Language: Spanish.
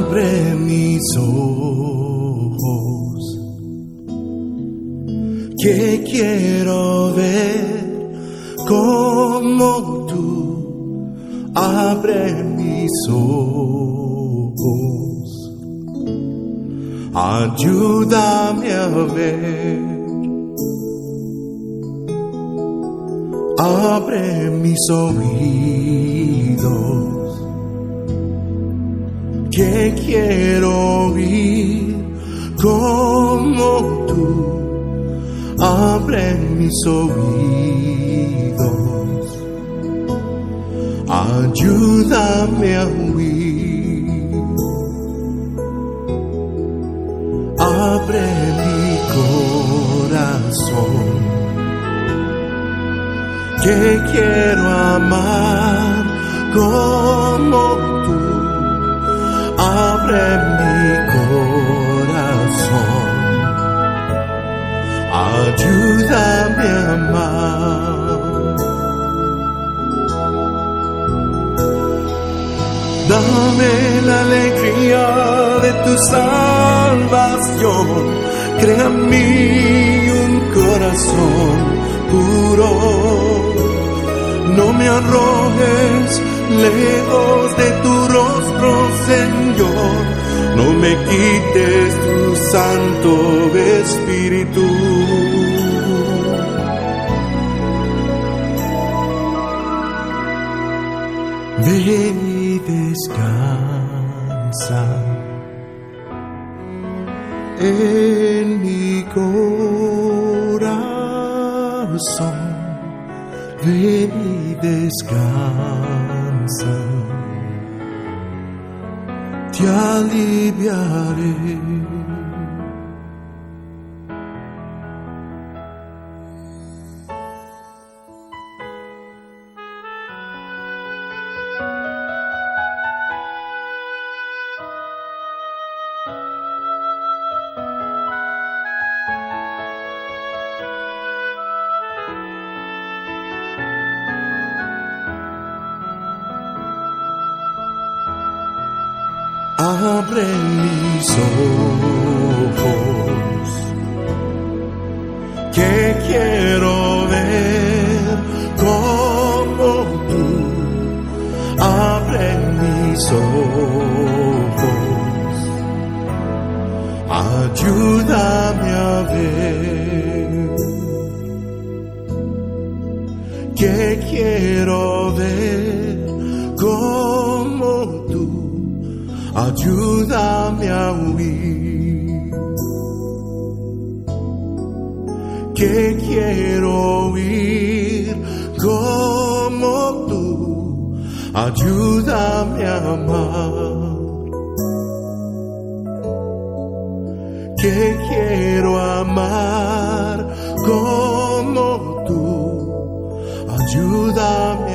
abre mis ojos, que quiero ver como tú abre mis ojos, ayúdame a ver, abre mis oídos que quiero oír como tú. Abre mis oídos, ayúdame a huir, abre mi corazón, que quiero amar como tú, abre mi corazón ayúdame a amar. Dame la alegría de tu salvación, crea en mí un corazón puro. No me arrojes lejos de tu rostro, Señor. No me quites tu Santo Espíritu. Ven y descansa en mi corazón. Ven y descansa. gli aliviare. Abre mis ojos, que quiero ver como tú, abre mis ojos, ayúdame a ver, que quiero ayúdame a huir, que quiero huir como tú, ayúdame a amar, que quiero amar como tú, ayúdame